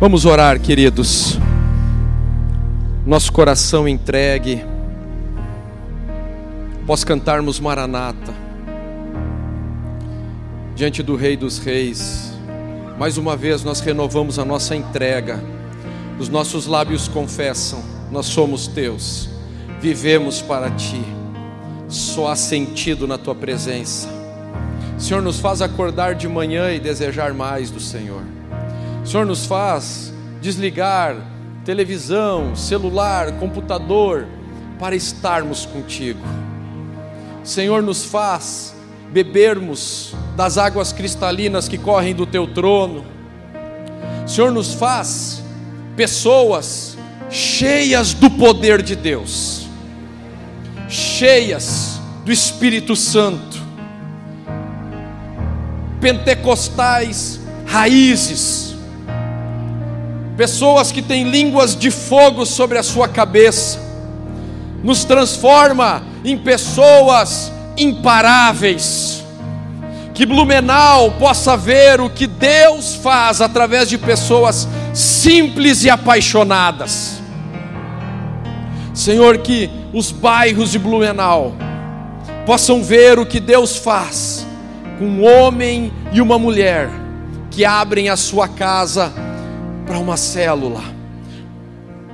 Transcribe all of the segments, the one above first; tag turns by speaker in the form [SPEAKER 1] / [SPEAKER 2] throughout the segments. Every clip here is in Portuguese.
[SPEAKER 1] Vamos orar, queridos. Nosso coração entregue. Pós cantarmos Maranata. Diante do Rei dos Reis. Mais uma vez nós renovamos a nossa entrega. Os nossos lábios confessam: Nós somos teus. Vivemos para ti. Só há sentido na tua presença. Senhor, nos faz acordar de manhã e desejar mais do Senhor. Senhor nos faz desligar televisão, celular, computador, para estarmos contigo. Senhor nos faz bebermos das águas cristalinas que correm do teu trono. Senhor nos faz pessoas cheias do poder de Deus, cheias do Espírito Santo, pentecostais raízes pessoas que têm línguas de fogo sobre a sua cabeça, nos transforma em pessoas imparáveis. Que Blumenau possa ver o que Deus faz através de pessoas simples e apaixonadas. Senhor, que os bairros de Blumenau possam ver o que Deus faz com um homem e uma mulher que abrem a sua casa para uma célula,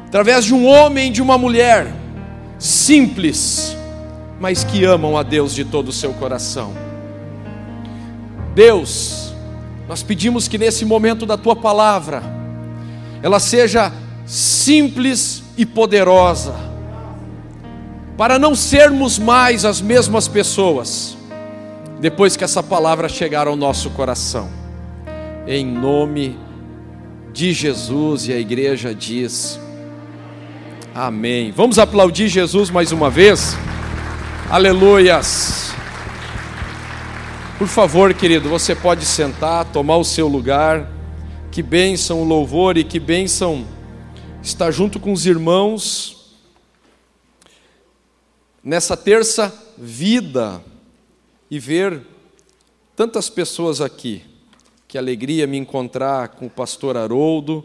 [SPEAKER 1] através de um homem e de uma mulher simples, mas que amam a Deus de todo o seu coração. Deus, nós pedimos que nesse momento da tua palavra, ela seja simples e poderosa, para não sermos mais as mesmas pessoas, depois que essa palavra chegar ao nosso coração, em nome de de Jesus e a igreja diz: Amém. Vamos aplaudir Jesus mais uma vez? Aleluias. Por favor, querido, você pode sentar, tomar o seu lugar. Que bênção o louvor e que bênção estar junto com os irmãos nessa terça vida e ver tantas pessoas aqui. Que alegria me encontrar com o pastor Haroldo.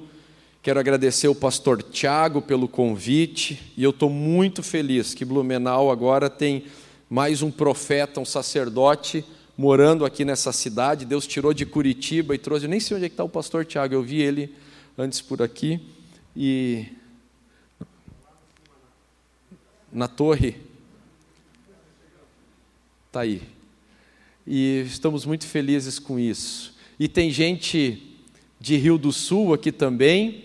[SPEAKER 1] Quero agradecer o pastor Tiago pelo convite e eu estou muito feliz que Blumenau agora tem mais um profeta, um sacerdote morando aqui nessa cidade. Deus tirou de Curitiba e trouxe. Eu nem sei onde é está o pastor Tiago, eu vi ele antes por aqui. E na torre. Está aí. E estamos muito felizes com isso. E tem gente de Rio do Sul aqui também.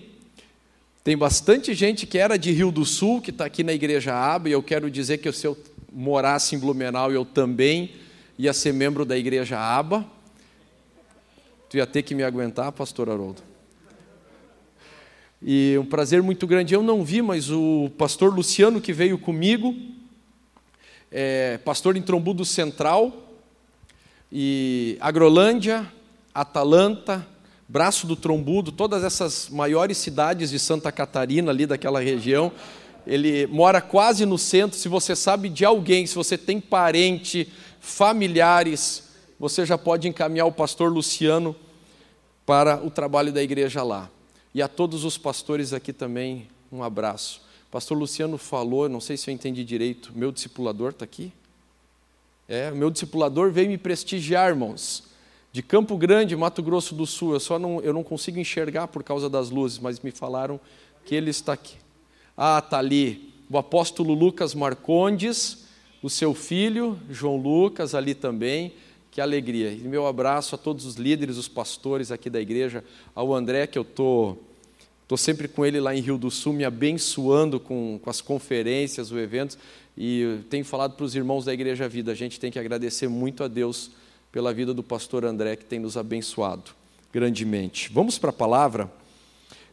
[SPEAKER 1] Tem bastante gente que era de Rio do Sul, que está aqui na Igreja Aba, e eu quero dizer que se eu morasse em Blumenau, eu também ia ser membro da Igreja Aba. Tu ia ter que me aguentar, pastor Haroldo. E um prazer muito grande. Eu não vi, mas o pastor Luciano, que veio comigo, é pastor em Trombudo Central, e Agrolândia, Atalanta, Braço do Trombudo, todas essas maiores cidades de Santa Catarina, ali daquela região. Ele mora quase no centro. Se você sabe de alguém, se você tem parente, familiares, você já pode encaminhar o pastor Luciano para o trabalho da igreja lá. E a todos os pastores aqui também, um abraço. Pastor Luciano falou, não sei se eu entendi direito, meu discipulador está aqui? É, meu discipulador veio me prestigiar, irmãos de Campo Grande, Mato Grosso do Sul. Eu só não, eu não consigo enxergar por causa das luzes, mas me falaram que ele está aqui. Ah, está ali. O apóstolo Lucas Marcondes, o seu filho, João Lucas, ali também. Que alegria. E meu abraço a todos os líderes, os pastores aqui da igreja, ao André, que eu estou. Estou sempre com ele lá em Rio do Sul, me abençoando com, com as conferências, os eventos, e tenho falado para os irmãos da Igreja Vida, a gente tem que agradecer muito a Deus pela vida do pastor André, que tem nos abençoado grandemente. Vamos para a palavra?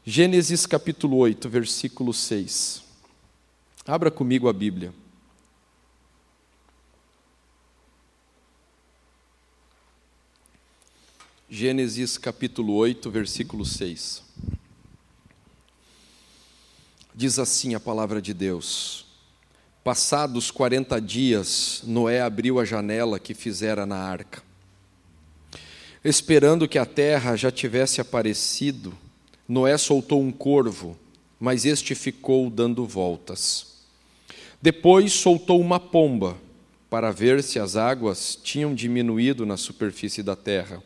[SPEAKER 1] Gênesis capítulo 8, versículo 6. Abra comigo a Bíblia. Gênesis capítulo 8, versículo 6. Diz assim a palavra de Deus: Passados quarenta dias, Noé abriu a janela que fizera na arca esperando que a terra já tivesse aparecido, Noé soltou um corvo, mas este ficou dando voltas. Depois soltou uma pomba, para ver se as águas tinham diminuído na superfície da terra.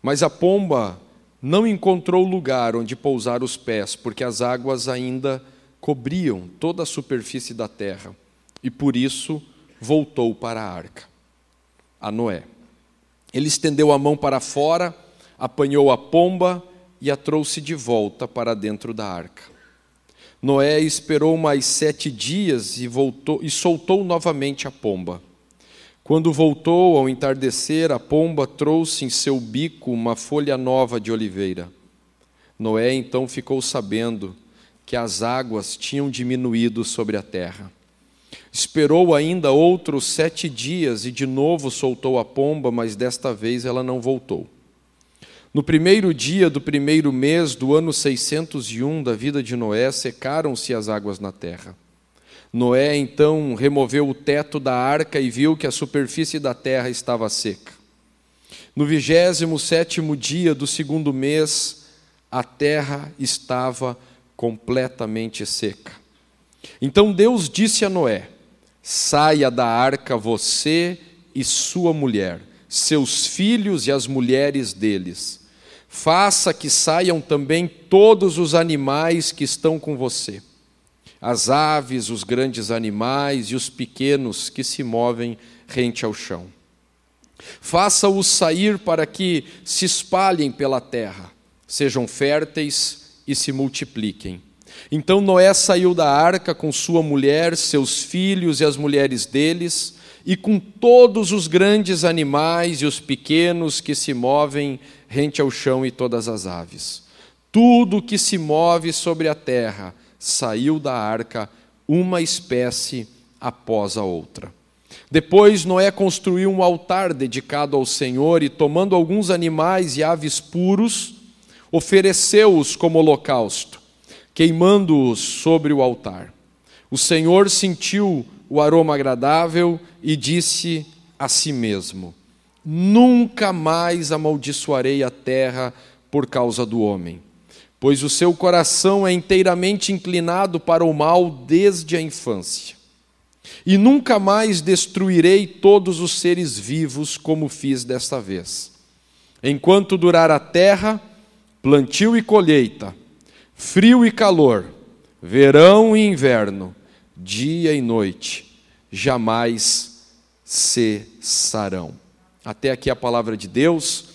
[SPEAKER 1] Mas a pomba não encontrou lugar onde pousar os pés, porque as águas ainda cobriam toda a superfície da terra, e por isso voltou para a arca, a Noé. Ele estendeu a mão para fora, apanhou a pomba e a trouxe de volta para dentro da arca. Noé esperou mais sete dias e voltou e soltou novamente a pomba. Quando voltou ao entardecer, a pomba trouxe em seu bico uma folha nova de oliveira. Noé então ficou sabendo que as águas tinham diminuído sobre a terra. Esperou ainda outros sete dias e de novo soltou a pomba, mas desta vez ela não voltou. No primeiro dia do primeiro mês do ano 601 da vida de Noé, secaram-se as águas na terra. Noé então removeu o teto da arca e viu que a superfície da terra estava seca. No vigésimo sétimo dia do segundo mês, a terra estava completamente seca. Então Deus disse a Noé: Saia da arca você e sua mulher, seus filhos e as mulheres deles. Faça que saiam também todos os animais que estão com você as aves, os grandes animais e os pequenos que se movem rente ao chão. Faça-os sair para que se espalhem pela terra, sejam férteis e se multipliquem. Então Noé saiu da arca com sua mulher, seus filhos e as mulheres deles, e com todos os grandes animais e os pequenos que se movem rente ao chão e todas as aves. Tudo que se move sobre a terra, saiu da arca uma espécie após a outra. Depois Noé construiu um altar dedicado ao Senhor e, tomando alguns animais e aves puros, ofereceu-os como holocausto, queimando-os sobre o altar. O Senhor sentiu o aroma agradável e disse a si mesmo: Nunca mais amaldiçoarei a terra por causa do homem pois o seu coração é inteiramente inclinado para o mal desde a infância. E nunca mais destruirei todos os seres vivos como fiz desta vez. Enquanto durar a terra, plantio e colheita, frio e calor, verão e inverno, dia e noite, jamais cessarão. Até aqui a palavra de Deus,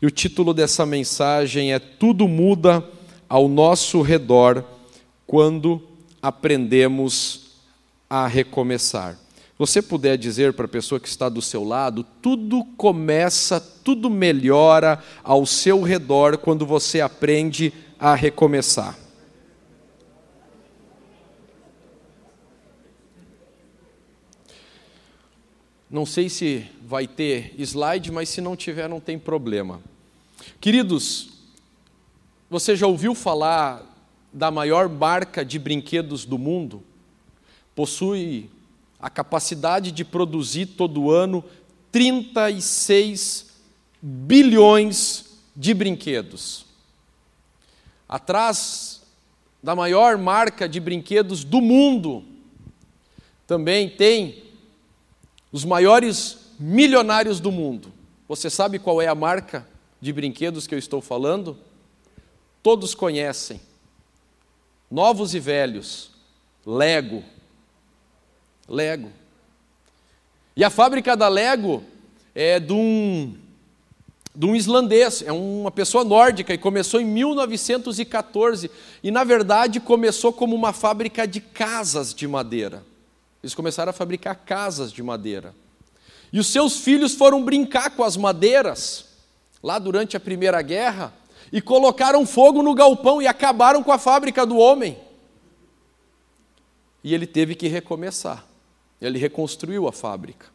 [SPEAKER 1] e o título dessa mensagem é Tudo Muda ao nosso redor quando aprendemos a recomeçar. Você puder dizer para a pessoa que está do seu lado, tudo começa, tudo melhora ao seu redor quando você aprende a recomeçar. Não sei se vai ter slide, mas se não tiver, não tem problema. Queridos, você já ouviu falar da maior marca de brinquedos do mundo? Possui a capacidade de produzir todo ano 36 bilhões de brinquedos. Atrás da maior marca de brinquedos do mundo, também tem os maiores milionários do mundo. Você sabe qual é a marca de brinquedos que eu estou falando? todos conhecem, novos e velhos, Lego. Lego. E a fábrica da Lego é de um, de um islandês, é uma pessoa nórdica e começou em 1914 e na verdade começou como uma fábrica de casas de madeira. Eles começaram a fabricar casas de madeira. E os seus filhos foram brincar com as madeiras lá durante a Primeira Guerra e colocaram fogo no galpão e acabaram com a fábrica do homem. E ele teve que recomeçar. Ele reconstruiu a fábrica.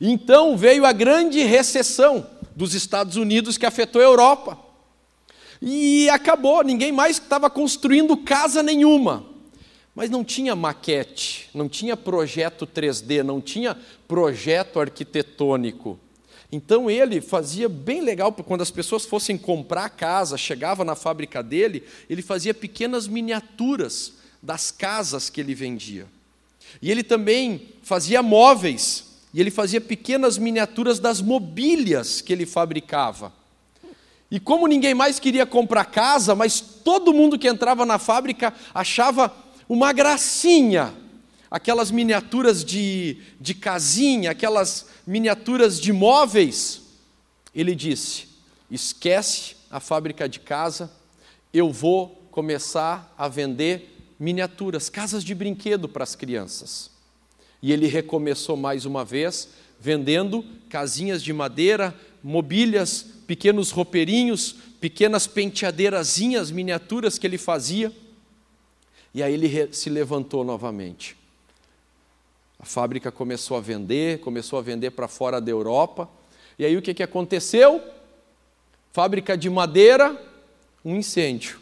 [SPEAKER 1] Então veio a grande recessão dos Estados Unidos que afetou a Europa. E acabou, ninguém mais estava construindo casa nenhuma. Mas não tinha maquete, não tinha projeto 3D, não tinha projeto arquitetônico. Então ele fazia bem legal, quando as pessoas fossem comprar a casa, chegava na fábrica dele, ele fazia pequenas miniaturas das casas que ele vendia. E ele também fazia móveis, e ele fazia pequenas miniaturas das mobílias que ele fabricava. E como ninguém mais queria comprar casa, mas todo mundo que entrava na fábrica achava uma gracinha, aquelas miniaturas de, de casinha, aquelas miniaturas de móveis, ele disse: esquece a fábrica de casa, eu vou começar a vender miniaturas, casas de brinquedo para as crianças. E ele recomeçou mais uma vez, vendendo casinhas de madeira, mobílias, pequenos roupeirinhos, pequenas penteadeirazinhas, miniaturas que ele fazia. E aí ele se levantou novamente. A fábrica começou a vender, começou a vender para fora da Europa. E aí o que, que aconteceu? Fábrica de madeira, um incêndio.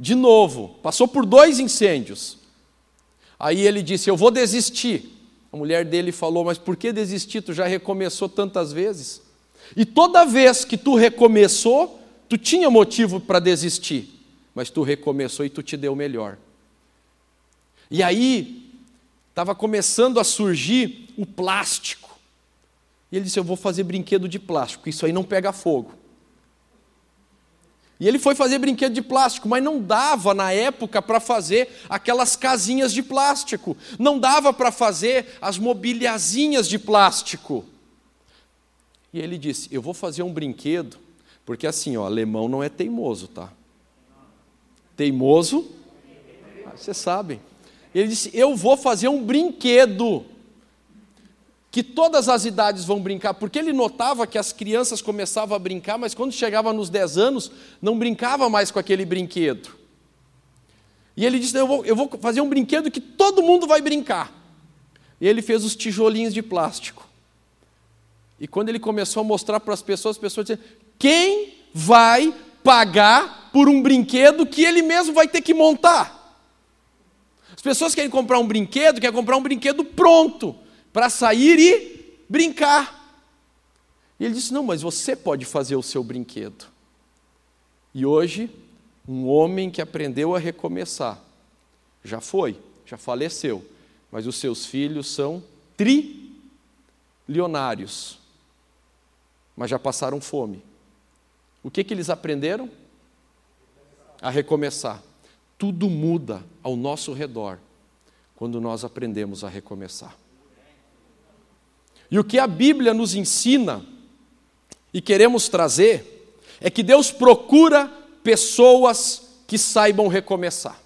[SPEAKER 1] De novo, passou por dois incêndios. Aí ele disse: Eu vou desistir. A mulher dele falou: Mas por que desistir? Tu já recomeçou tantas vezes. E toda vez que tu recomeçou, tu tinha motivo para desistir, mas tu recomeçou e tu te deu melhor. E aí, estava começando a surgir o plástico. E ele disse: Eu vou fazer brinquedo de plástico, isso aí não pega fogo. E ele foi fazer brinquedo de plástico, mas não dava na época para fazer aquelas casinhas de plástico, não dava para fazer as mobiliazinhas de plástico. E ele disse: Eu vou fazer um brinquedo, porque assim, ó, alemão não é teimoso, tá? Teimoso, ah, vocês sabem. Ele disse: Eu vou fazer um brinquedo que todas as idades vão brincar, porque ele notava que as crianças começavam a brincar, mas quando chegava nos 10 anos, não brincava mais com aquele brinquedo. E ele disse: eu vou, eu vou fazer um brinquedo que todo mundo vai brincar. E ele fez os tijolinhos de plástico. E quando ele começou a mostrar para as pessoas, as pessoas diziam: quem vai pagar por um brinquedo que ele mesmo vai ter que montar? As pessoas querem comprar um brinquedo, querem comprar um brinquedo pronto, para sair e brincar. E ele disse: Não, mas você pode fazer o seu brinquedo. E hoje, um homem que aprendeu a recomeçar, já foi, já faleceu, mas os seus filhos são trilionários mas já passaram fome. O que, que eles aprenderam? A recomeçar. Tudo muda ao nosso redor quando nós aprendemos a recomeçar. E o que a Bíblia nos ensina e queremos trazer é que Deus procura pessoas que saibam recomeçar.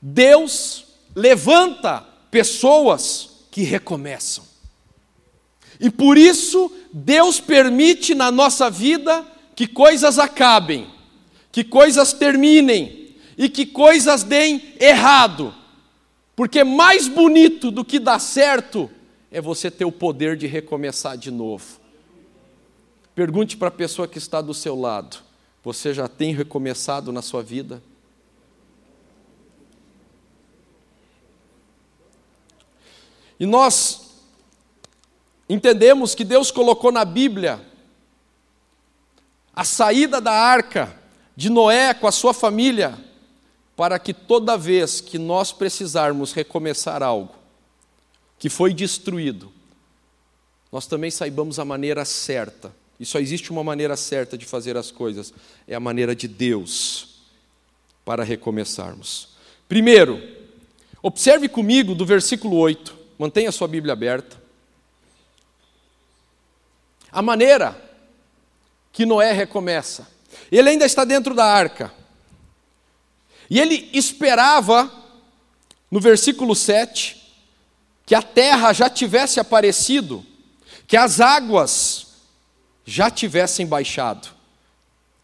[SPEAKER 1] Deus levanta pessoas que recomeçam. E por isso, Deus permite na nossa vida que coisas acabem, que coisas terminem e que coisas deem errado. Porque mais bonito do que dar certo é você ter o poder de recomeçar de novo. Pergunte para a pessoa que está do seu lado: você já tem recomeçado na sua vida? E nós entendemos que Deus colocou na Bíblia a saída da arca de Noé com a sua família, para que toda vez que nós precisarmos recomeçar algo que foi destruído, nós também saibamos a maneira certa. E só existe uma maneira certa de fazer as coisas, é a maneira de Deus para recomeçarmos. Primeiro, observe comigo do versículo 8, mantenha sua Bíblia aberta. A maneira que Noé recomeça. Ele ainda está dentro da arca. E ele esperava, no versículo 7, que a terra já tivesse aparecido, que as águas já tivessem baixado.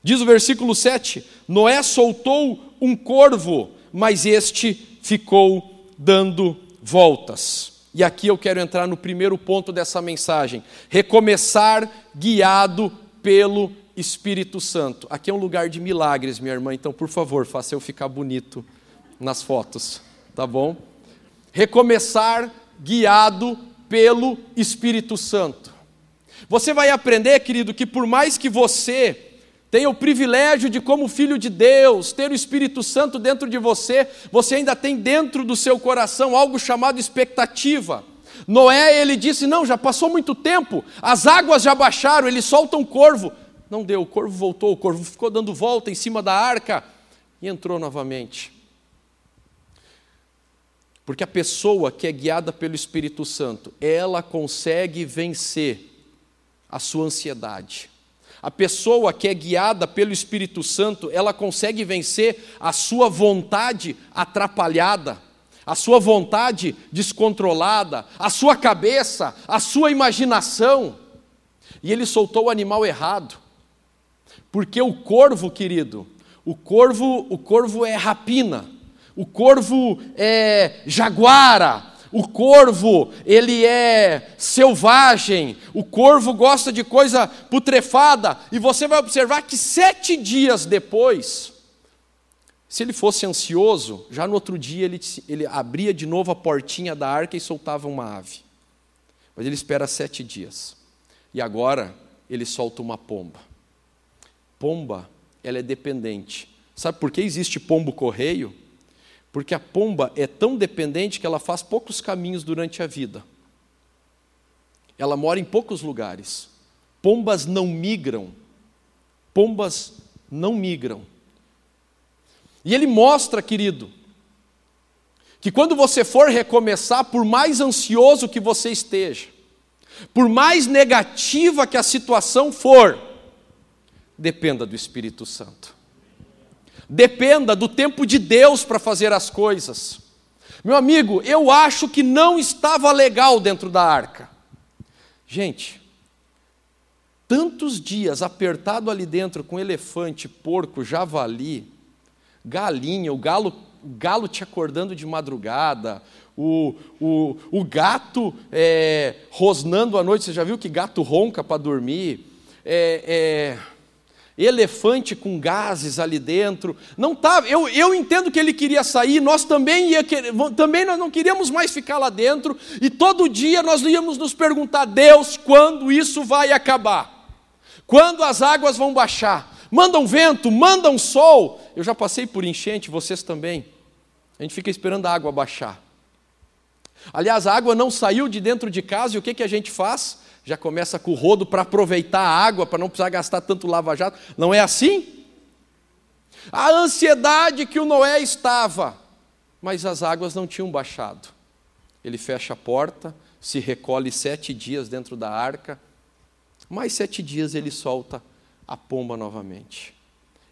[SPEAKER 1] Diz o versículo 7: Noé soltou um corvo, mas este ficou dando voltas. E aqui eu quero entrar no primeiro ponto dessa mensagem: recomeçar guiado pelo Espírito Santo. Aqui é um lugar de milagres, minha irmã, então por favor, faça eu ficar bonito nas fotos, tá bom? Recomeçar guiado pelo Espírito Santo. Você vai aprender, querido, que por mais que você tenha o privilégio de, como filho de Deus, ter o Espírito Santo dentro de você, você ainda tem dentro do seu coração algo chamado expectativa. Noé, ele disse: Não, já passou muito tempo, as águas já baixaram, ele solta um corvo. Não deu, o corvo voltou, o corvo ficou dando volta em cima da arca e entrou novamente. Porque a pessoa que é guiada pelo Espírito Santo, ela consegue vencer a sua ansiedade. A pessoa que é guiada pelo Espírito Santo, ela consegue vencer a sua vontade atrapalhada, a sua vontade descontrolada, a sua cabeça, a sua imaginação. E ele soltou o animal errado. Porque o corvo, querido, o corvo, o corvo é rapina, o corvo é jaguara, o corvo, ele é selvagem, o corvo gosta de coisa putrefada, e você vai observar que sete dias depois, se ele fosse ansioso, já no outro dia ele, ele abria de novo a portinha da arca e soltava uma ave. Mas ele espera sete dias. E agora ele solta uma pomba. Pomba, ela é dependente. Sabe por que existe pombo correio? Porque a pomba é tão dependente que ela faz poucos caminhos durante a vida. Ela mora em poucos lugares. Pombas não migram. Pombas não migram. E ele mostra, querido, que quando você for recomeçar, por mais ansioso que você esteja, por mais negativa que a situação for, dependa do Espírito Santo. Dependa do tempo de Deus para fazer as coisas. Meu amigo, eu acho que não estava legal dentro da arca. Gente, tantos dias apertado ali dentro com elefante, porco, javali, galinha, o galo, o galo te acordando de madrugada, o, o, o gato é, rosnando à noite. Você já viu que gato ronca para dormir? É, é, elefante com gases ali dentro. Não tá, eu, eu entendo que ele queria sair, nós também ia querer, também nós não queríamos mais ficar lá dentro, e todo dia nós íamos nos perguntar: Deus, quando isso vai acabar? Quando as águas vão baixar? Manda um vento, manda um sol. Eu já passei por enchente, vocês também. A gente fica esperando a água baixar. Aliás, a água não saiu de dentro de casa e o que, que a gente faz? Já começa com o rodo para aproveitar a água, para não precisar gastar tanto lava-jato. Não é assim? A ansiedade que o Noé estava, mas as águas não tinham baixado. Ele fecha a porta, se recolhe sete dias dentro da arca, mais sete dias ele solta a pomba novamente.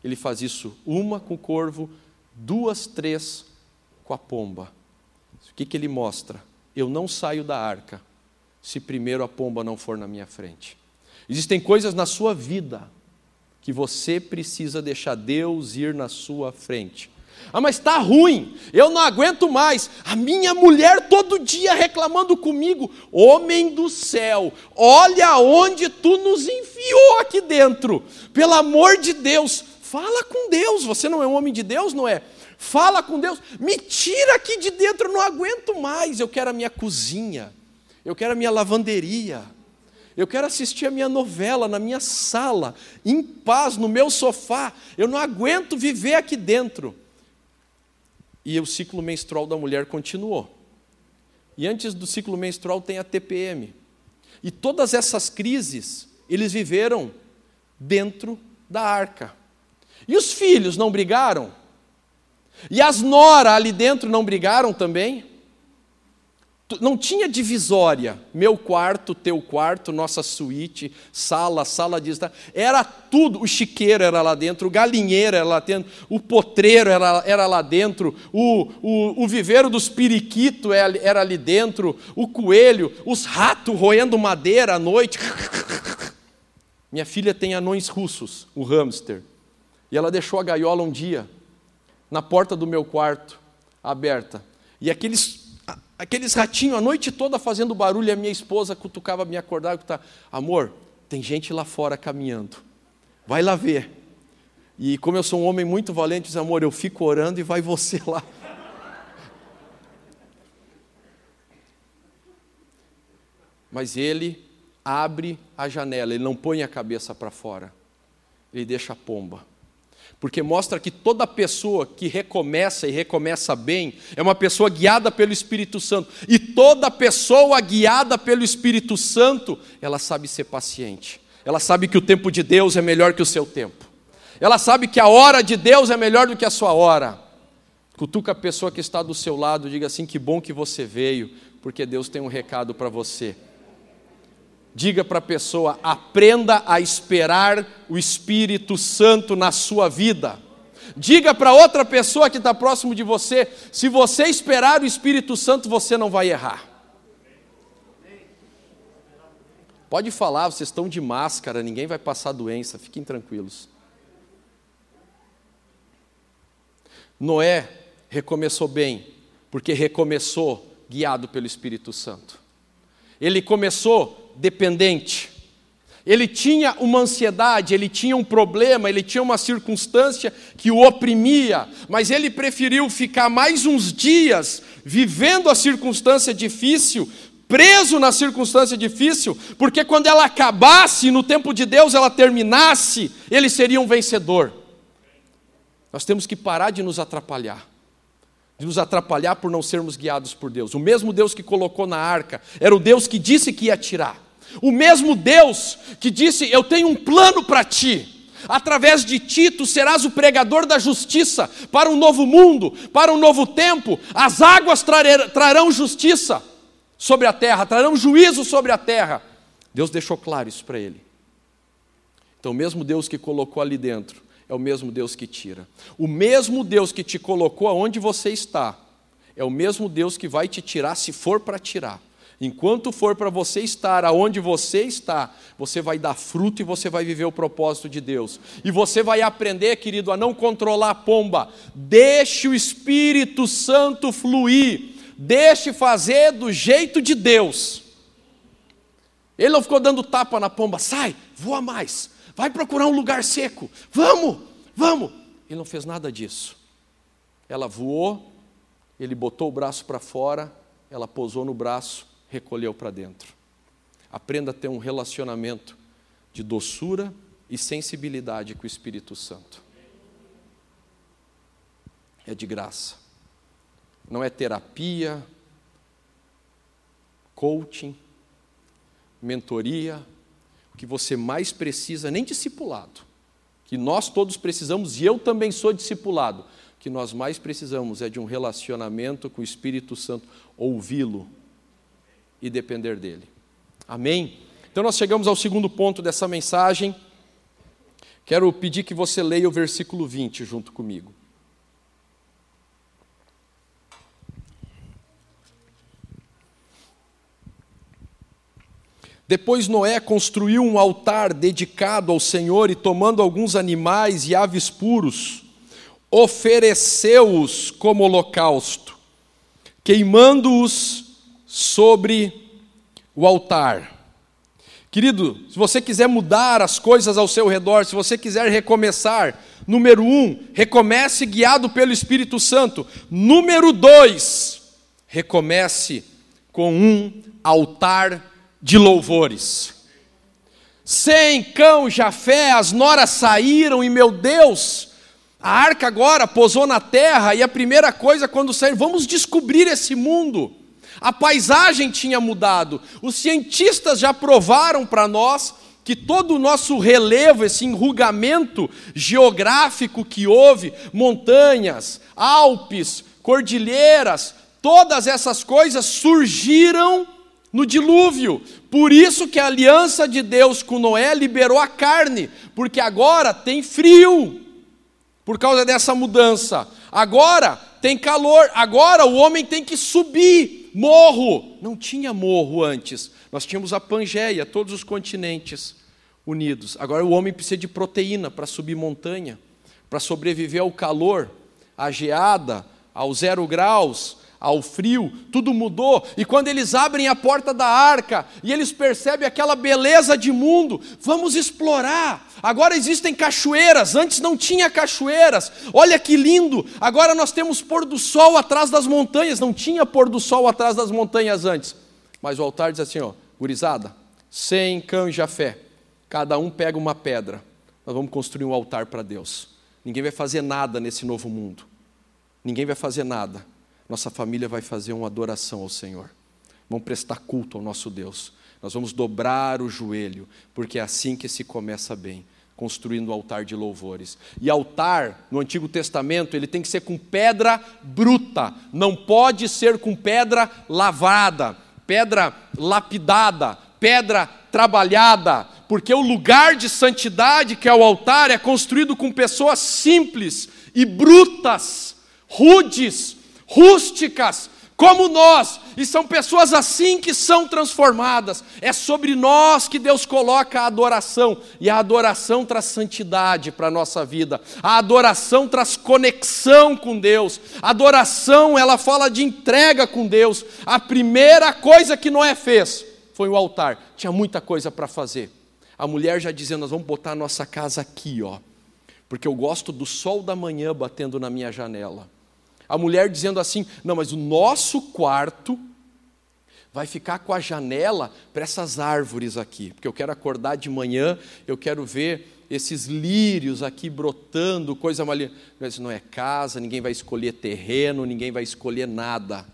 [SPEAKER 1] Ele faz isso uma com o corvo, duas, três com a pomba. O que, que ele mostra? Eu não saio da arca se primeiro a pomba não for na minha frente. Existem coisas na sua vida que você precisa deixar Deus ir na sua frente. Ah, mas está ruim, eu não aguento mais. A minha mulher todo dia reclamando comigo. Homem do céu, olha onde tu nos enfiou aqui dentro. Pelo amor de Deus, fala com Deus. Você não é um homem de Deus, não é? Fala com Deus, me tira aqui de dentro, eu não aguento mais. Eu quero a minha cozinha, eu quero a minha lavanderia, eu quero assistir a minha novela na minha sala, em paz, no meu sofá, eu não aguento viver aqui dentro. E o ciclo menstrual da mulher continuou. E antes do ciclo menstrual tem a TPM. E todas essas crises, eles viveram dentro da arca. E os filhos não brigaram? E as noras ali dentro não brigaram também? Não tinha divisória, meu quarto, teu quarto, nossa suíte, sala, sala de estar. Era tudo, o chiqueiro era lá dentro, o galinheiro era lá dentro, o potreiro era, era lá dentro, o, o, o viveiro dos periquitos era ali dentro, o coelho, os ratos roendo madeira à noite. Minha filha tem anões russos, o hamster. E ela deixou a gaiola um dia, na porta do meu quarto, aberta. E aqueles aqueles ratinhos a noite toda fazendo barulho, e a minha esposa cutucava, me acordava, cutucava, amor, tem gente lá fora caminhando, vai lá ver. E como eu sou um homem muito valente, diz, amor, eu fico orando e vai você lá. Mas ele abre a janela, ele não põe a cabeça para fora, ele deixa a pomba. Porque mostra que toda pessoa que recomeça e recomeça bem é uma pessoa guiada pelo Espírito Santo. E toda pessoa guiada pelo Espírito Santo, ela sabe ser paciente. Ela sabe que o tempo de Deus é melhor que o seu tempo. Ela sabe que a hora de Deus é melhor do que a sua hora. Cutuca a pessoa que está do seu lado, diga assim: que bom que você veio, porque Deus tem um recado para você. Diga para a pessoa: aprenda a esperar o Espírito Santo na sua vida. Diga para outra pessoa que está próximo de você: se você esperar o Espírito Santo, você não vai errar. Pode falar, vocês estão de máscara, ninguém vai passar doença, fiquem tranquilos. Noé recomeçou bem, porque recomeçou guiado pelo Espírito Santo. Ele começou dependente. Ele tinha uma ansiedade, ele tinha um problema, ele tinha uma circunstância que o oprimia, mas ele preferiu ficar mais uns dias vivendo a circunstância difícil, preso na circunstância difícil, porque quando ela acabasse, no tempo de Deus ela terminasse, ele seria um vencedor. Nós temos que parar de nos atrapalhar de nos atrapalhar por não sermos guiados por Deus. O mesmo Deus que colocou na arca era o Deus que disse que ia tirar. O mesmo Deus que disse: Eu tenho um plano para ti. Através de ti, tu serás o pregador da justiça para um novo mundo, para um novo tempo. As águas trarão justiça sobre a terra, trarão juízo sobre a terra. Deus deixou claro isso para ele. Então, o mesmo Deus que colocou ali dentro é o mesmo Deus que tira. O mesmo Deus que te colocou aonde você está, é o mesmo Deus que vai te tirar se for para tirar. Enquanto for para você estar aonde você está, você vai dar fruto e você vai viver o propósito de Deus. E você vai aprender, querido, a não controlar a pomba. Deixe o Espírito Santo fluir. Deixe fazer do jeito de Deus. Ele não ficou dando tapa na pomba, sai, voa mais, vai procurar um lugar seco, vamos, vamos. Ele não fez nada disso. Ela voou, ele botou o braço para fora, ela pousou no braço, recolheu para dentro. Aprenda a ter um relacionamento de doçura e sensibilidade com o Espírito Santo. É de graça. Não é terapia, coaching, mentoria, o que você mais precisa, nem discipulado, que nós todos precisamos, e eu também sou discipulado, o que nós mais precisamos é de um relacionamento com o Espírito Santo, ouvi-lo e depender dele. Amém? Então nós chegamos ao segundo ponto dessa mensagem. Quero pedir que você leia o versículo 20 junto comigo. Depois Noé construiu um altar dedicado ao Senhor e, tomando alguns animais e aves puros, ofereceu-os como holocausto, queimando-os sobre o altar. Querido, se você quiser mudar as coisas ao seu redor, se você quiser recomeçar, número um, recomece guiado pelo Espírito Santo. Número dois, recomece com um altar de louvores. Sem cão, Jafé, as noras saíram e, meu Deus, a arca agora posou na terra e a primeira coisa quando saíram, vamos descobrir esse mundo. A paisagem tinha mudado. Os cientistas já provaram para nós que todo o nosso relevo, esse enrugamento geográfico que houve, montanhas, Alpes, cordilheiras, todas essas coisas surgiram no dilúvio. Por isso que a aliança de Deus com Noé liberou a carne, porque agora tem frio. Por causa dessa mudança. Agora tem calor, agora o homem tem que subir morro. Não tinha morro antes. Nós tínhamos a Pangeia, todos os continentes unidos. Agora o homem precisa de proteína para subir montanha, para sobreviver ao calor, à geada, aos zero graus, ao frio, tudo mudou. E quando eles abrem a porta da arca e eles percebem aquela beleza de mundo, vamos explorar. Agora existem cachoeiras, antes não tinha cachoeiras. Olha que lindo! Agora nós temos pôr do sol atrás das montanhas, não tinha pôr do sol atrás das montanhas antes. Mas o altar diz assim, ó, gurizada, Sem, Cã e Jafé. Cada um pega uma pedra. Nós vamos construir um altar para Deus. Ninguém vai fazer nada nesse novo mundo. Ninguém vai fazer nada. Nossa família vai fazer uma adoração ao Senhor. Vamos prestar culto ao nosso Deus. Nós vamos dobrar o joelho, porque é assim que se começa bem construindo o altar de louvores. E altar, no Antigo Testamento, ele tem que ser com pedra bruta, não pode ser com pedra lavrada, pedra lapidada, pedra trabalhada, porque o lugar de santidade, que é o altar, é construído com pessoas simples e brutas, rudes, rústicas, como nós, e são pessoas assim que são transformadas. É sobre nós que Deus coloca a adoração, e a adoração traz santidade para a nossa vida. A adoração traz conexão com Deus. A adoração, ela fala de entrega com Deus. A primeira coisa que Noé fez foi o altar. Tinha muita coisa para fazer. A mulher já dizendo: "Nós vamos botar a nossa casa aqui, ó, porque eu gosto do sol da manhã batendo na minha janela." A mulher dizendo assim: não, mas o nosso quarto vai ficar com a janela para essas árvores aqui, porque eu quero acordar de manhã, eu quero ver esses lírios aqui brotando, coisa maligna. Mas não é casa, ninguém vai escolher terreno, ninguém vai escolher nada.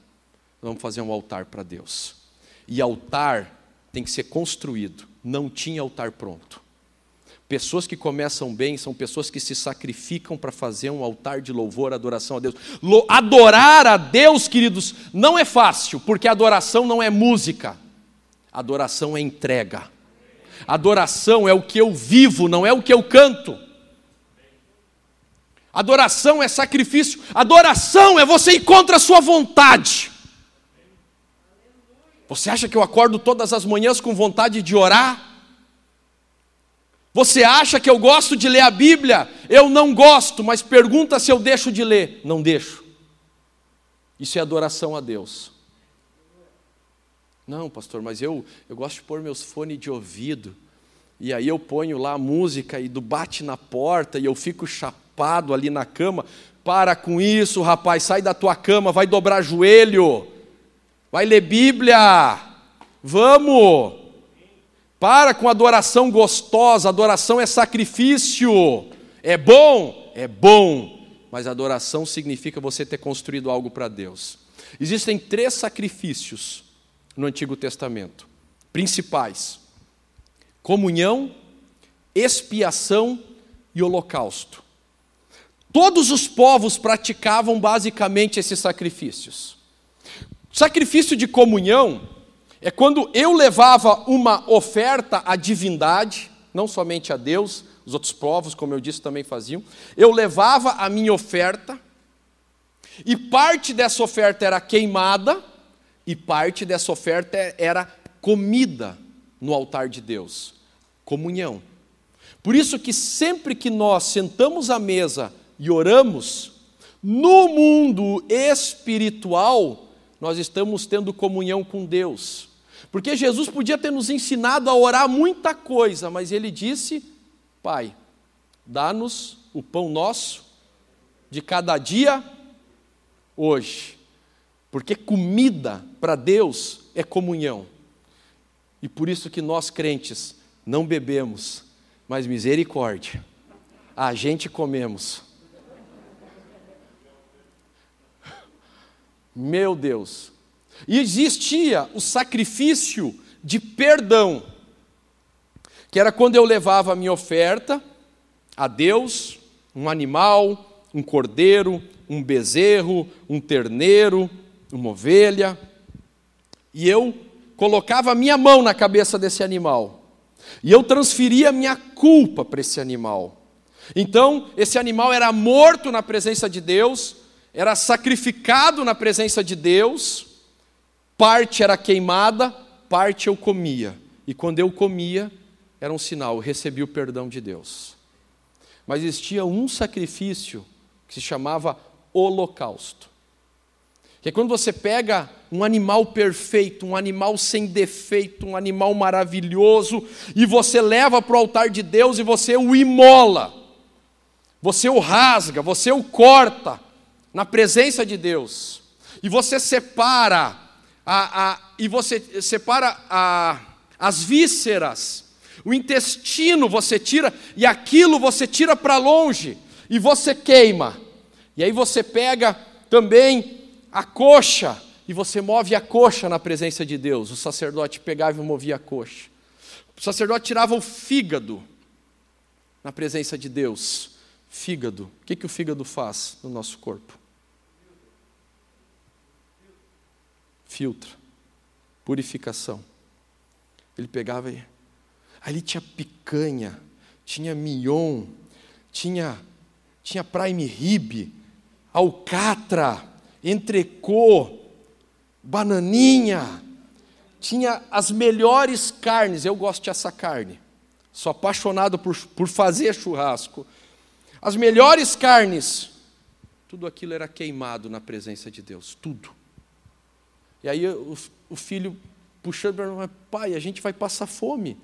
[SPEAKER 1] Vamos fazer um altar para Deus. E altar tem que ser construído. Não tinha altar pronto. Pessoas que começam bem são pessoas que se sacrificam para fazer um altar de louvor, adoração a Deus. Adorar a Deus, queridos, não é fácil, porque adoração não é música, adoração é entrega. Adoração é o que eu vivo, não é o que eu canto. Adoração é sacrifício. Adoração é você ir contra a sua vontade. Você acha que eu acordo todas as manhãs com vontade de orar? Você acha que eu gosto de ler a Bíblia? Eu não gosto, mas pergunta se eu deixo de ler. Não deixo. Isso é adoração a Deus. Não, pastor, mas eu, eu gosto de pôr meus fones de ouvido. E aí eu ponho lá a música e do bate na porta e eu fico chapado ali na cama. Para com isso, rapaz, sai da tua cama, vai dobrar joelho. Vai ler Bíblia. Vamos. Para com adoração gostosa, adoração é sacrifício. É bom? É bom. Mas adoração significa você ter construído algo para Deus. Existem três sacrifícios no Antigo Testamento, principais: comunhão, expiação e holocausto. Todos os povos praticavam basicamente esses sacrifícios. Sacrifício de comunhão é quando eu levava uma oferta à divindade, não somente a Deus, os outros povos, como eu disse, também faziam. Eu levava a minha oferta, e parte dessa oferta era queimada, e parte dessa oferta era comida no altar de Deus comunhão. Por isso que sempre que nós sentamos à mesa e oramos, no mundo espiritual, nós estamos tendo comunhão com Deus. Porque Jesus podia ter nos ensinado a orar muita coisa, mas ele disse: Pai, dá-nos o pão nosso de cada dia hoje. Porque comida para Deus é comunhão. E por isso que nós crentes não bebemos, mas misericórdia. A gente comemos. Meu Deus, e existia o sacrifício de perdão, que era quando eu levava a minha oferta a Deus, um animal, um cordeiro, um bezerro, um terneiro, uma ovelha, e eu colocava a minha mão na cabeça desse animal, e eu transferia a minha culpa para esse animal. Então, esse animal era morto na presença de Deus, era sacrificado na presença de Deus, parte era queimada, parte eu comia. E quando eu comia, era um sinal, eu recebi o perdão de Deus. Mas existia um sacrifício que se chamava holocausto. Que é quando você pega um animal perfeito, um animal sem defeito, um animal maravilhoso, e você leva para o altar de Deus e você o imola, você o rasga, você o corta na presença de Deus, e você separa a, a, e você separa a, as vísceras, o intestino você tira e aquilo você tira para longe e você queima. E aí você pega também a coxa e você move a coxa na presença de Deus. O sacerdote pegava e movia a coxa. O sacerdote tirava o fígado na presença de Deus. Fígado. O que, que o fígado faz no nosso corpo? Filtra. Purificação. Ele pegava e. Ali tinha picanha, tinha mignon, tinha, tinha prime rib, alcatra, entrecô, bananinha, tinha as melhores carnes. Eu gosto dessa carne, sou apaixonado por, por fazer churrasco. As melhores carnes, tudo aquilo era queimado na presença de Deus, tudo. E aí o, o filho puxando para pai, a gente vai passar fome.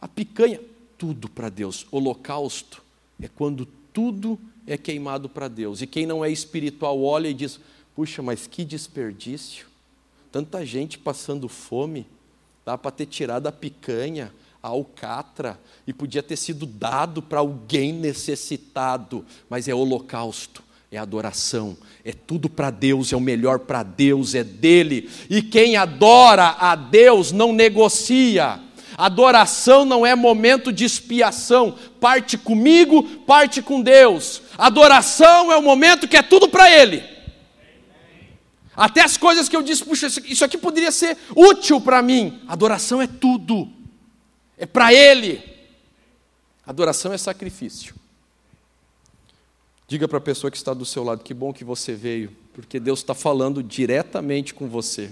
[SPEAKER 1] A picanha, tudo para Deus. Holocausto é quando tudo é queimado para Deus. E quem não é espiritual olha e diz: puxa, mas que desperdício. Tanta gente passando fome, dá para ter tirado a picanha, a alcatra, e podia ter sido dado para alguém necessitado, mas é holocausto é adoração, é tudo para Deus, é o melhor para Deus, é dele. E quem adora a Deus não negocia. Adoração não é momento de expiação, parte comigo, parte com Deus. Adoração é o momento que é tudo para Ele. Até as coisas que eu disse, puxa, isso aqui poderia ser útil para mim. Adoração é tudo, é para Ele. Adoração é sacrifício. Diga para a pessoa que está do seu lado: que bom que você veio, porque Deus está falando diretamente com você.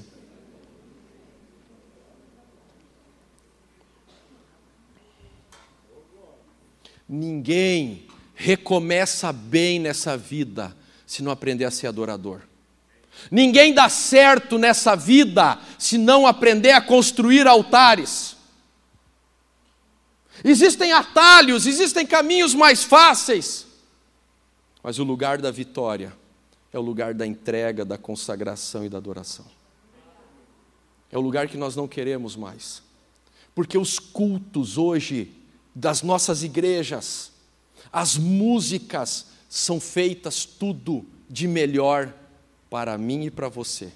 [SPEAKER 1] Ninguém recomeça bem nessa vida se não aprender a ser adorador. Ninguém dá certo nessa vida se não aprender a construir altares. Existem atalhos, existem caminhos mais fáceis. Mas o lugar da vitória é o lugar da entrega, da consagração e da adoração. É o lugar que nós não queremos mais. Porque os cultos hoje das nossas igrejas, as músicas são feitas tudo de melhor para mim e para você.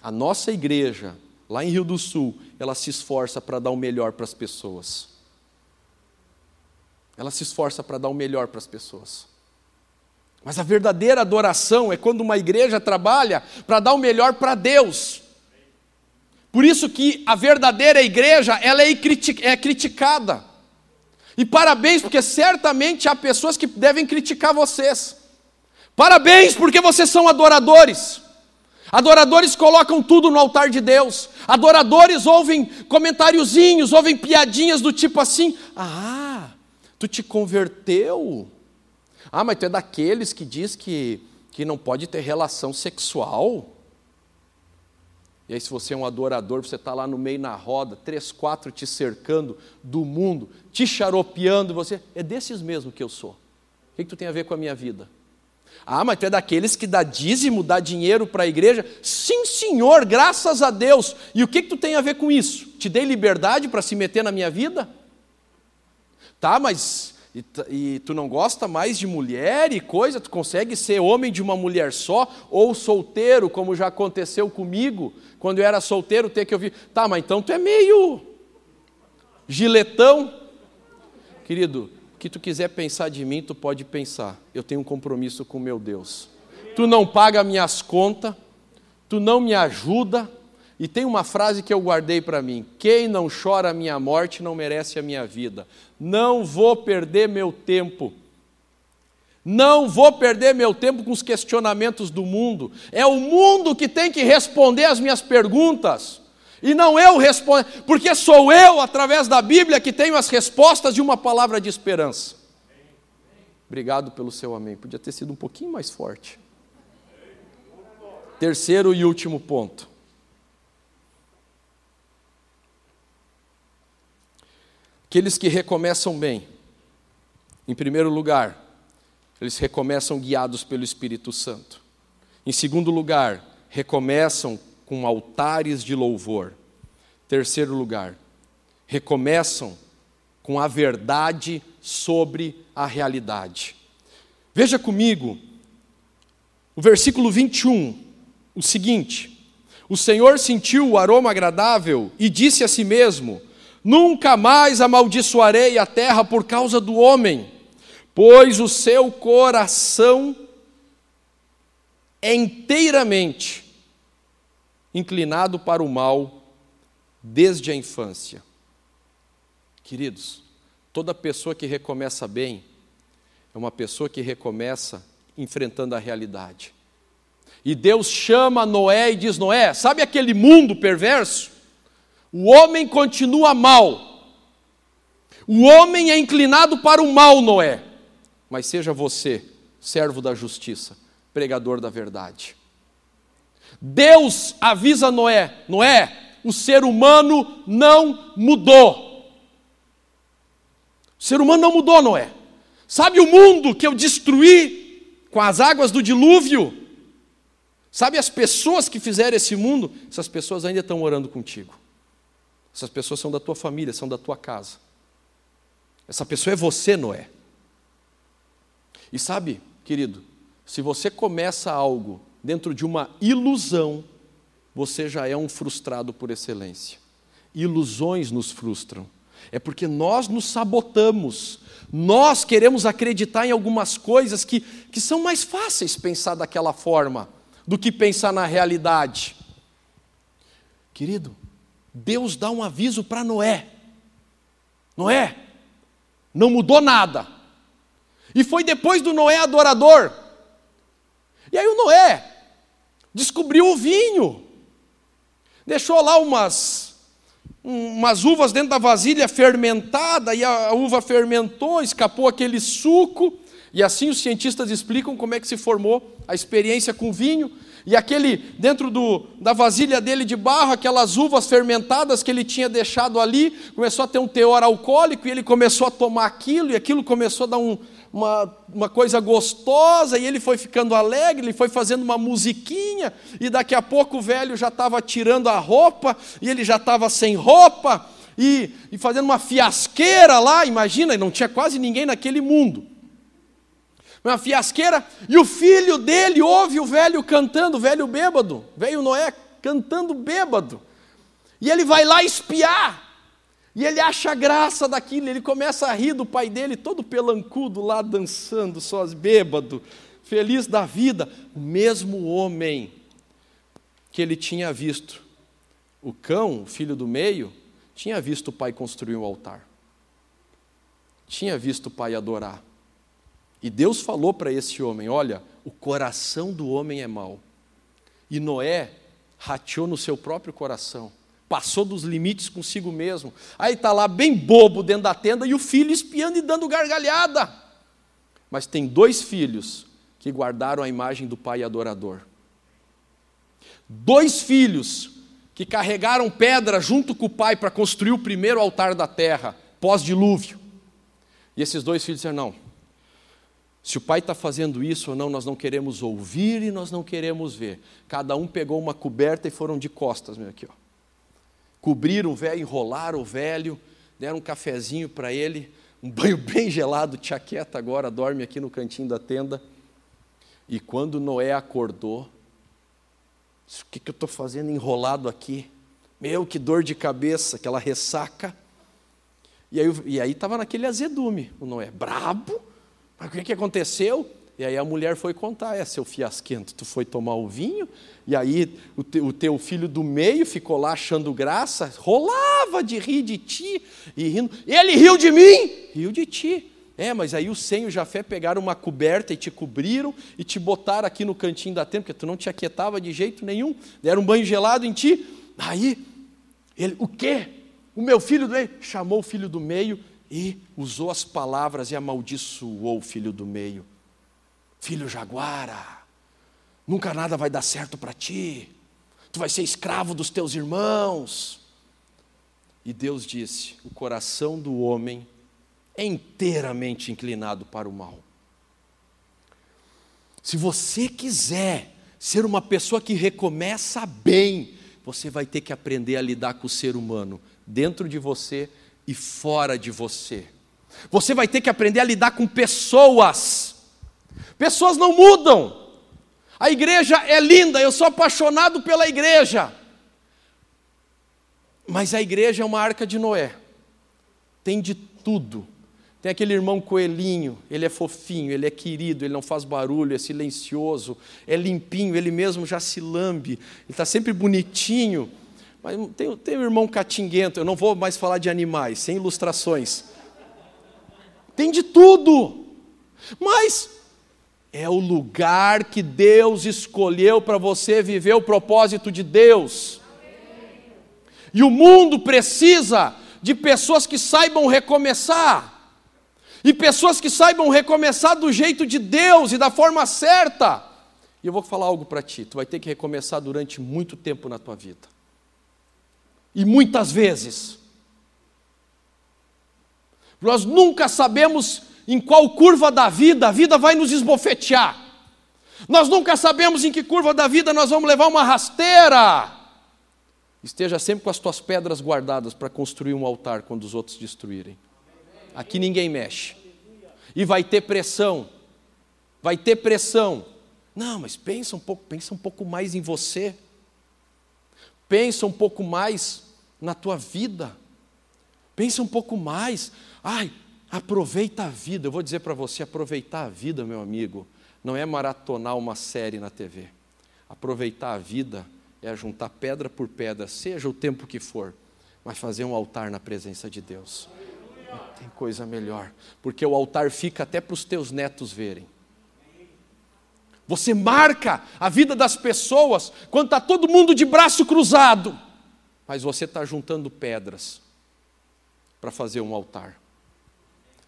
[SPEAKER 1] A nossa igreja, lá em Rio do Sul, ela se esforça para dar o melhor para as pessoas. Ela se esforça para dar o melhor para as pessoas. Mas a verdadeira adoração é quando uma igreja trabalha para dar o melhor para Deus. Por isso que a verdadeira igreja, ela é, é criticada. E parabéns, porque certamente há pessoas que devem criticar vocês. Parabéns, porque vocês são adoradores. Adoradores colocam tudo no altar de Deus. Adoradores ouvem comentáriozinhos, ouvem piadinhas do tipo assim: Ah, tu te converteu? Ah, mas tu é daqueles que diz que, que não pode ter relação sexual? E aí, se você é um adorador, você está lá no meio na roda, três, quatro te cercando do mundo, te xaropeando, você é desses mesmo que eu sou. O que, que tu tem a ver com a minha vida? Ah, mas tu é daqueles que dá dízimo, dá dinheiro para a igreja? Sim, senhor, graças a Deus. E o que, que tu tem a ver com isso? Te dei liberdade para se meter na minha vida? Tá, mas e, e, tu não gosta mais de mulher e coisa, tu consegue ser homem de uma mulher só, ou solteiro, como já aconteceu comigo, quando eu era solteiro, ter que ouvir, tá, mas então tu é meio giletão. Querido, o que tu quiser pensar de mim, tu pode pensar, eu tenho um compromisso com meu Deus. Tu não paga minhas contas, tu não me ajuda, e tem uma frase que eu guardei para mim: quem não chora a minha morte não merece a minha vida. Não vou perder meu tempo. Não vou perder meu tempo com os questionamentos do mundo. É o mundo que tem que responder as minhas perguntas. E não eu responder, porque sou eu, através da Bíblia, que tenho as respostas de uma palavra de esperança. Obrigado pelo seu amém. Podia ter sido um pouquinho mais forte. Terceiro e último ponto. Aqueles que recomeçam bem, em primeiro lugar, eles recomeçam guiados pelo Espírito Santo. Em segundo lugar, recomeçam com altares de louvor. Terceiro lugar, recomeçam com a verdade sobre a realidade. Veja comigo o versículo 21, o seguinte: O Senhor sentiu o aroma agradável e disse a si mesmo: Nunca mais amaldiçoarei a terra por causa do homem, pois o seu coração é inteiramente inclinado para o mal desde a infância. Queridos, toda pessoa que recomeça bem é uma pessoa que recomeça enfrentando a realidade. E Deus chama Noé e diz: Noé, sabe aquele mundo perverso? O homem continua mal. O homem é inclinado para o mal, Noé. Mas seja você, servo da justiça, pregador da verdade. Deus avisa Noé: Noé, o ser humano não mudou. O ser humano não mudou, Noé. Sabe o mundo que eu destruí com as águas do dilúvio? Sabe as pessoas que fizeram esse mundo? Essas pessoas ainda estão orando contigo. Essas pessoas são da tua família, são da tua casa. Essa pessoa é você, Noé. E sabe, querido, se você começa algo dentro de uma ilusão, você já é um frustrado por excelência. Ilusões nos frustram. É porque nós nos sabotamos. Nós queremos acreditar em algumas coisas que, que são mais fáceis pensar daquela forma do que pensar na realidade. Querido, Deus dá um aviso para Noé. Noé, não mudou nada. E foi depois do Noé adorador. E aí o Noé descobriu o vinho. Deixou lá umas umas uvas dentro da vasilha fermentada e a uva fermentou, escapou aquele suco, e assim os cientistas explicam como é que se formou a experiência com vinho. E aquele dentro do, da vasilha dele de barro, aquelas uvas fermentadas que ele tinha deixado ali, começou a ter um teor alcoólico e ele começou a tomar aquilo e aquilo começou a dar um, uma, uma coisa gostosa, e ele foi ficando alegre, ele foi fazendo uma musiquinha, e daqui a pouco o velho já estava tirando a roupa, e ele já estava sem roupa, e, e fazendo uma fiasqueira lá, imagina, não tinha quase ninguém naquele mundo. Uma fiasqueira, e o filho dele ouve o velho cantando, o velho bêbado, velho Noé cantando bêbado. E ele vai lá espiar. E ele acha graça daquilo, ele começa a rir do pai dele, todo pelancudo lá dançando, só bêbado, feliz da vida. O mesmo homem que ele tinha visto, o cão, o filho do meio, tinha visto o pai construir um altar, tinha visto o pai adorar. E Deus falou para esse homem: Olha, o coração do homem é mau. E Noé rateou no seu próprio coração passou dos limites consigo mesmo. Aí está lá bem bobo dentro da tenda e o filho espiando e dando gargalhada. Mas tem dois filhos que guardaram a imagem do pai adorador. Dois filhos que carregaram pedra junto com o pai para construir o primeiro altar da terra, pós-dilúvio. E esses dois filhos disseram: não, se o pai está fazendo isso ou não, nós não queremos ouvir e nós não queremos ver. Cada um pegou uma coberta e foram de costas, meu aqui, ó cobriram o velho, enrolaram o velho, deram um cafezinho para ele, um banho bem gelado, tia quieta agora, dorme aqui no cantinho da tenda. E quando Noé acordou, o que, que eu estou fazendo enrolado aqui? Meu, que dor de cabeça, aquela ressaca. E aí estava naquele azedume, o Noé, brabo, mas o que, que aconteceu? E aí a mulher foi contar, é seu fiasquento, tu foi tomar o vinho, e aí o, te, o teu filho do meio ficou lá achando graça, rolava de rir de ti, e rindo, ele riu de mim, riu de ti. É, mas aí o Senhor e o Jafé pegaram uma coberta e te cobriram e te botaram aqui no cantinho da tenda, porque tu não te aquietava de jeito nenhum, deram um banho gelado em ti. Aí, ele, o quê? O meu filho do meio? Chamou o filho do meio e usou as palavras e amaldiçoou o filho do meio filho jaguara, nunca nada vai dar certo para ti, tu vai ser escravo dos teus irmãos. E Deus disse: o coração do homem é inteiramente inclinado para o mal. Se você quiser ser uma pessoa que recomeça bem, você vai ter que aprender a lidar com o ser humano, dentro de você e fora de você. Você vai ter que aprender a lidar com pessoas. Pessoas não mudam. A igreja é linda, eu sou apaixonado pela igreja. Mas a igreja é uma arca de Noé. Tem de tudo. Tem aquele irmão coelhinho, ele é fofinho, ele é querido, ele não faz barulho, é silencioso, é limpinho, ele mesmo já se lambe, ele está sempre bonitinho. Mas tem, tem um irmão catinguento, eu não vou mais falar de animais, sem ilustrações. Tem de tudo. Mas é o lugar que Deus escolheu para você viver o propósito de Deus. E o mundo precisa de pessoas que saibam recomeçar. E pessoas que saibam recomeçar do jeito de Deus e da forma certa. E eu vou falar algo para ti, tu vai ter que recomeçar durante muito tempo na tua vida. E muitas vezes. Nós nunca sabemos em qual curva da vida a vida vai nos esbofetear. Nós nunca sabemos em que curva da vida nós vamos levar uma rasteira. Esteja sempre com as tuas pedras guardadas para construir um altar quando os outros destruírem. Aqui ninguém mexe. E vai ter pressão. Vai ter pressão. Não, mas pensa um pouco, pensa um pouco mais em você. Pensa um pouco mais na tua vida. Pensa um pouco mais. Ai, aproveita a vida. Eu vou dizer para você, aproveitar a vida, meu amigo, não é maratonar uma série na TV. Aproveitar a vida é juntar pedra por pedra, seja o tempo que for, mas fazer um altar na presença de Deus. Não tem coisa melhor, porque o altar fica até para os teus netos verem. Você marca a vida das pessoas quando está todo mundo de braço cruzado, mas você está juntando pedras para fazer um altar.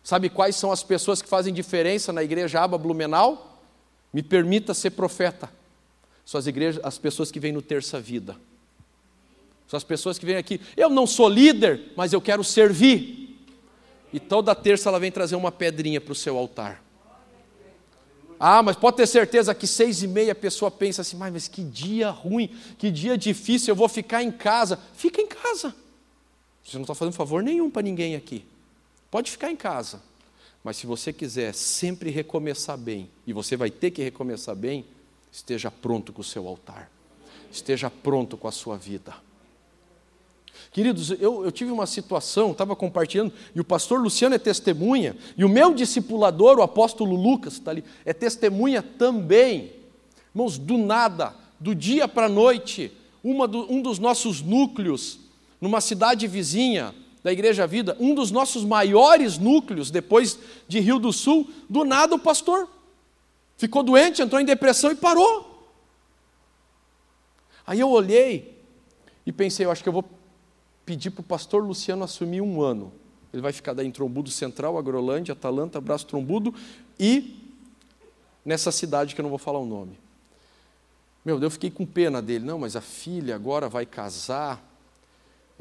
[SPEAKER 1] Sabe quais são as pessoas que fazem diferença na igreja Aba Blumenau? Me permita ser profeta. São as igrejas, as pessoas que vêm no terça vida. São as pessoas que vêm aqui. Eu não sou líder, mas eu quero servir. E toda terça ela vem trazer uma pedrinha para o seu altar. Ah, mas pode ter certeza que seis e meia a pessoa pensa assim, mas que dia ruim, que dia difícil, eu vou ficar em casa. Fica em casa. Você não está fazendo favor nenhum para ninguém aqui. Pode ficar em casa. Mas se você quiser sempre recomeçar bem, e você vai ter que recomeçar bem, esteja pronto com o seu altar. Esteja pronto com a sua vida. Queridos, eu, eu tive uma situação, estava compartilhando, e o pastor Luciano é testemunha, e o meu discipulador, o apóstolo Lucas, está ali, é testemunha também. Irmãos, do nada, do dia para a noite, do, um dos nossos núcleos, numa cidade vizinha da Igreja Vida, um dos nossos maiores núcleos, depois de Rio do Sul, do nada o pastor ficou doente, entrou em depressão e parou. Aí eu olhei e pensei, eu acho que eu vou pedir para o pastor Luciano assumir um ano. Ele vai ficar daí em Trombudo Central, Agrolândia, Atalanta, Braço Trombudo e nessa cidade que eu não vou falar o nome. Meu, eu fiquei com pena dele. Não, mas a filha agora vai casar.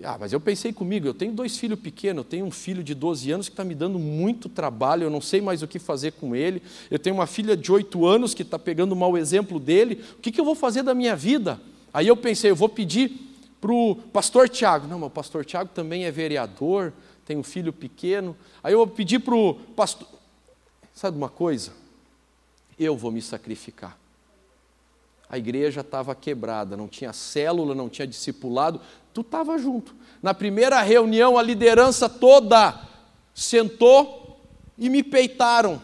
[SPEAKER 1] Ah, mas eu pensei comigo, eu tenho dois filhos pequenos, eu tenho um filho de 12 anos que está me dando muito trabalho, eu não sei mais o que fazer com ele. Eu tenho uma filha de 8 anos que está pegando um mau exemplo dele. O que, que eu vou fazer da minha vida? Aí eu pensei, eu vou pedir para o pastor Tiago. Não, mas o pastor Tiago também é vereador, tem um filho pequeno. Aí eu vou pedir para o pastor. Sabe uma coisa? Eu vou me sacrificar. A igreja estava quebrada, não tinha célula, não tinha discipulado, tu estava junto. Na primeira reunião, a liderança toda sentou e me peitaram,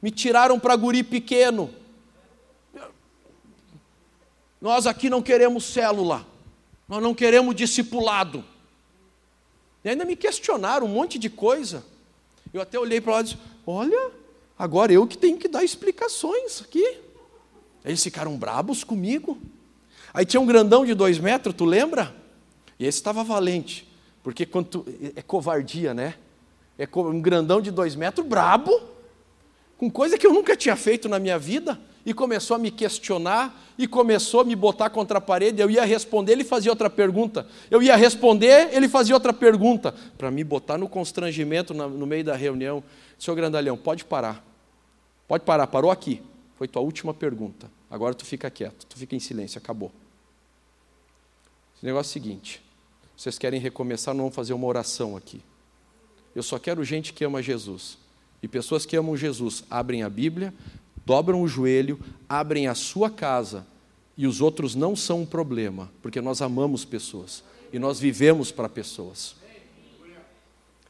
[SPEAKER 1] me tiraram para guri pequeno. Nós aqui não queremos célula. Nós não queremos discipulado. E ainda me questionaram um monte de coisa. Eu até olhei para lá e disse: Olha, agora eu que tenho que dar explicações aqui. Eles ficaram brabos comigo. Aí tinha um grandão de dois metros, tu lembra? E esse estava valente, porque quando tu, é covardia, né? É um grandão de dois metros, brabo, com coisa que eu nunca tinha feito na minha vida e começou a me questionar e começou a me botar contra a parede. Eu ia responder, ele fazia outra pergunta. Eu ia responder, ele fazia outra pergunta. Para me botar no constrangimento no meio da reunião. Senhor Grandalhão, pode parar. Pode parar, parou aqui. Foi tua última pergunta. Agora tu fica quieto, tu fica em silêncio, acabou. O negócio é o seguinte: vocês querem recomeçar, não vamos fazer uma oração aqui. Eu só quero gente que ama Jesus. E pessoas que amam Jesus abrem a Bíblia, dobram o joelho, abrem a sua casa, e os outros não são um problema, porque nós amamos pessoas e nós vivemos para pessoas.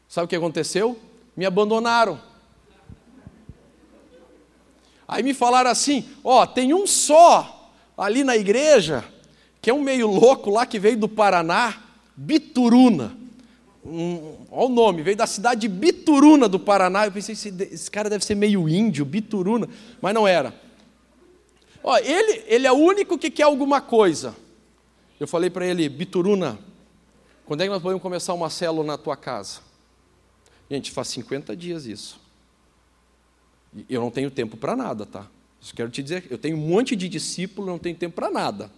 [SPEAKER 1] Sabe o que aconteceu? Me abandonaram. Aí me falaram assim: ó, tem um só ali na igreja, que é um meio louco lá que veio do Paraná, Bituruna um, olha o nome, veio da cidade de Bituruna do Paraná. Eu pensei, esse, esse cara deve ser meio índio, Bituruna, mas não era. Ó, ele, ele é o único que quer alguma coisa. Eu falei para ele, Bituruna, quando é que nós podemos começar uma célula na tua casa? Gente, faz 50 dias isso. Eu não tenho tempo para nada, tá? Isso quero te dizer, eu tenho um monte de discípulo, não tenho tempo para nada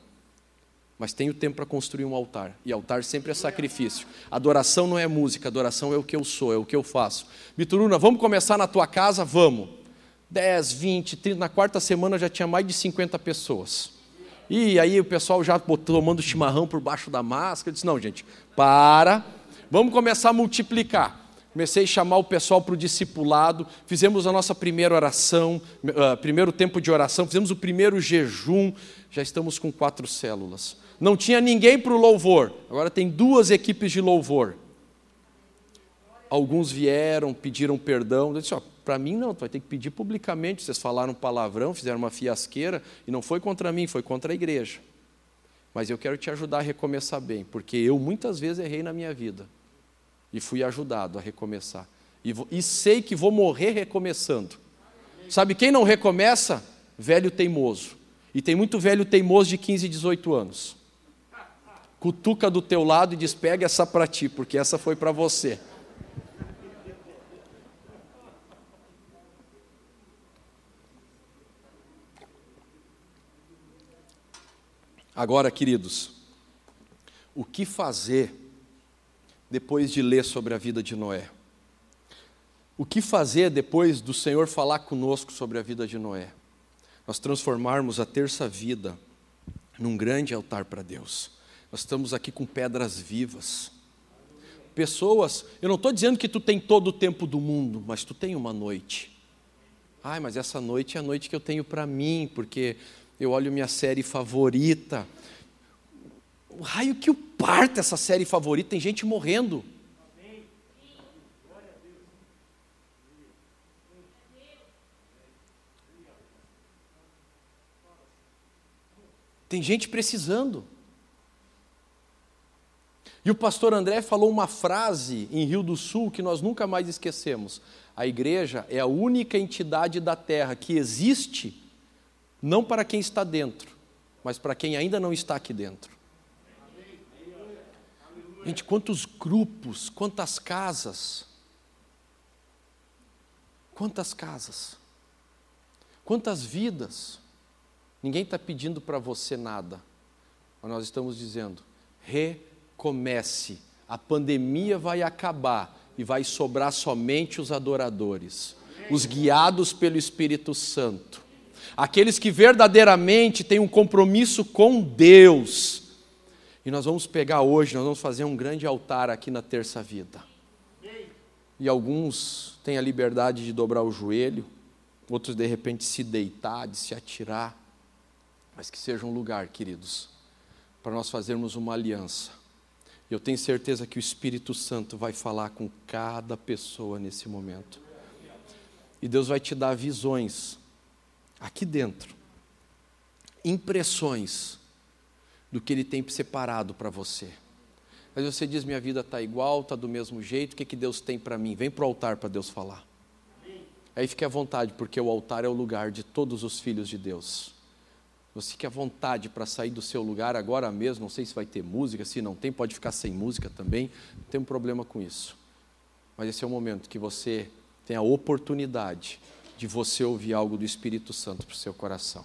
[SPEAKER 1] mas tenho tempo para construir um altar. E altar sempre é sacrifício. Adoração não é música, adoração é o que eu sou, é o que eu faço. Bituruna, vamos começar na tua casa? Vamos. 10, 20, 30, na quarta semana já tinha mais de 50 pessoas. E aí o pessoal já tomando chimarrão por baixo da máscara. Eu disse: não, gente, para, vamos começar a multiplicar. Comecei a chamar o pessoal para o discipulado, fizemos a nossa primeira oração, uh, primeiro tempo de oração, fizemos o primeiro jejum, já estamos com quatro células não tinha ninguém para o louvor, agora tem duas equipes de louvor. Alguns vieram, pediram perdão. Eu disse: para mim não, tu vai ter que pedir publicamente. Vocês falaram palavrão, fizeram uma fiasqueira, e não foi contra mim, foi contra a igreja. Mas eu quero te ajudar a recomeçar bem, porque eu muitas vezes errei na minha vida e fui ajudado a recomeçar. E, vou, e sei que vou morrer recomeçando. Sabe quem não recomeça? Velho teimoso. E tem muito velho teimoso de 15, 18 anos cutuca do teu lado e diz: pega essa para ti, porque essa foi para você. Agora, queridos, o que fazer depois de ler sobre a vida de Noé? O que fazer depois do Senhor falar conosco sobre a vida de Noé? Nós transformarmos a terça vida num grande altar para Deus. Nós estamos aqui com pedras vivas. Pessoas, eu não estou dizendo que tu tem todo o tempo do mundo, mas tu tem uma noite. Ai, mas essa noite é a noite que eu tenho para mim, porque eu olho minha série favorita. O raio que o parta essa série favorita, tem gente morrendo. Tem gente precisando. E o pastor André falou uma frase em Rio do Sul que nós nunca mais esquecemos. A igreja é a única entidade da terra que existe não para quem está dentro, mas para quem ainda não está aqui dentro. Gente, quantos grupos, quantas casas, quantas casas, quantas vidas. Ninguém está pedindo para você nada, mas nós estamos dizendo, re comece, a pandemia vai acabar e vai sobrar somente os adoradores, os guiados pelo Espírito Santo, aqueles que verdadeiramente têm um compromisso com Deus. E nós vamos pegar hoje, nós vamos fazer um grande altar aqui na terça vida. E alguns têm a liberdade de dobrar o joelho, outros de repente se deitar, de se atirar, mas que seja um lugar, queridos, para nós fazermos uma aliança eu tenho certeza que o Espírito Santo vai falar com cada pessoa nesse momento. E Deus vai te dar visões aqui dentro, impressões do que Ele tem separado para você. Mas você diz: minha vida está igual, está do mesmo jeito, o que, que Deus tem para mim? Vem para o altar para Deus falar. Aí fique à vontade, porque o altar é o lugar de todos os filhos de Deus. Você quer vontade para sair do seu lugar agora mesmo, não sei se vai ter música, se não tem, pode ficar sem música também, não tem um problema com isso. Mas esse é o momento que você tem a oportunidade de você ouvir algo do Espírito Santo para o seu coração.